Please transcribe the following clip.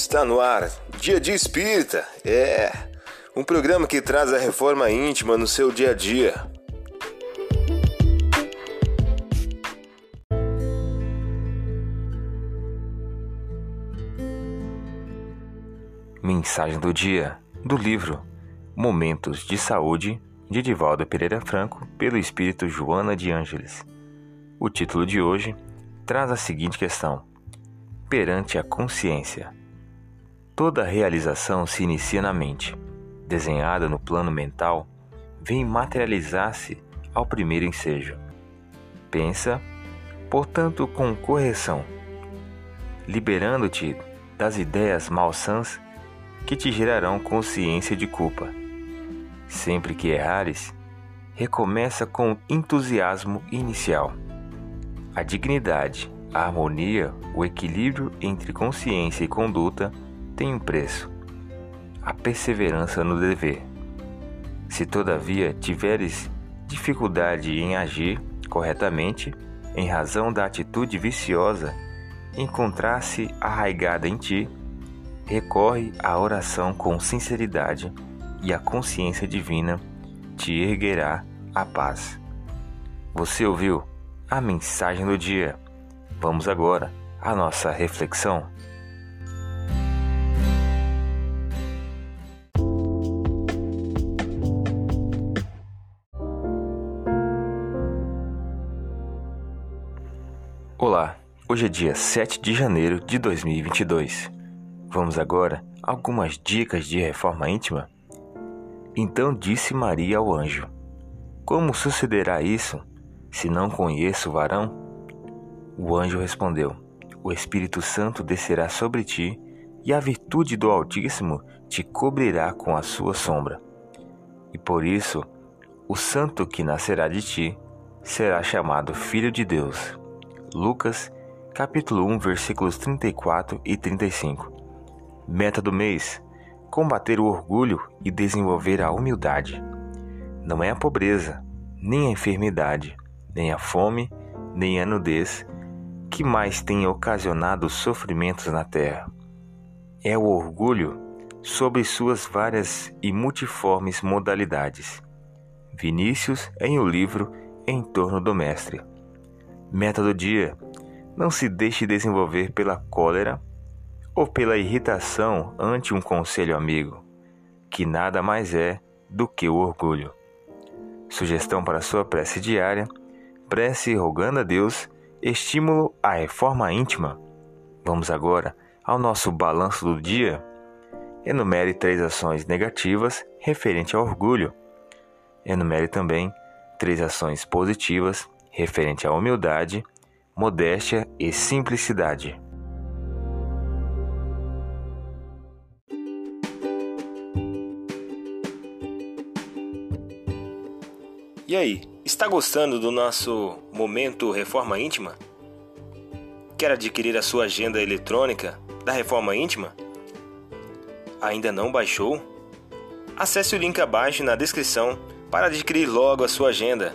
Está no ar, Dia de Espírita. É um programa que traz a reforma íntima no seu dia a dia. Mensagem do dia do livro Momentos de Saúde de Divaldo Pereira Franco pelo espírito Joana de Ângeles. O título de hoje traz a seguinte questão: Perante a consciência. Toda realização se inicia na mente. Desenhada no plano mental, vem materializar-se ao primeiro ensejo. Pensa, portanto, com correção, liberando-te das ideias malsãs que te gerarão consciência de culpa. Sempre que errares, recomeça com entusiasmo inicial. A dignidade, a harmonia, o equilíbrio entre consciência e conduta tem um preço: a perseverança no dever. Se todavia tiveres dificuldade em agir corretamente, em razão da atitude viciosa encontrar-se arraigada em ti, recorre à oração com sinceridade e a consciência divina te erguerá a paz. Você ouviu a mensagem do dia? Vamos agora à nossa reflexão. Olá, hoje é dia 7 de janeiro de 2022. Vamos agora a algumas dicas de reforma íntima? Então disse Maria ao anjo: Como sucederá isso, se não conheço o varão? O anjo respondeu: O Espírito Santo descerá sobre ti, e a virtude do Altíssimo te cobrirá com a sua sombra. E por isso, o santo que nascerá de ti será chamado Filho de Deus. Lucas, capítulo 1, versículos 34 e 35. Meta do mês: combater o orgulho e desenvolver a humildade. Não é a pobreza, nem a enfermidade, nem a fome, nem a nudez que mais tem ocasionado sofrimentos na terra. É o orgulho sobre suas várias e multiformes modalidades. Vinícius em o livro Em torno do Mestre. Meta do dia: não se deixe desenvolver pela cólera ou pela irritação ante um conselho amigo, que nada mais é do que o orgulho. Sugestão para sua prece diária: prece rogando a Deus estímulo à reforma íntima. Vamos agora ao nosso balanço do dia. Enumere três ações negativas referente ao orgulho. Enumere também três ações positivas referente à humildade, modéstia e simplicidade. E aí, está gostando do nosso momento Reforma Íntima? Quer adquirir a sua agenda eletrônica da Reforma Íntima? Ainda não baixou? Acesse o link abaixo na descrição para adquirir logo a sua agenda.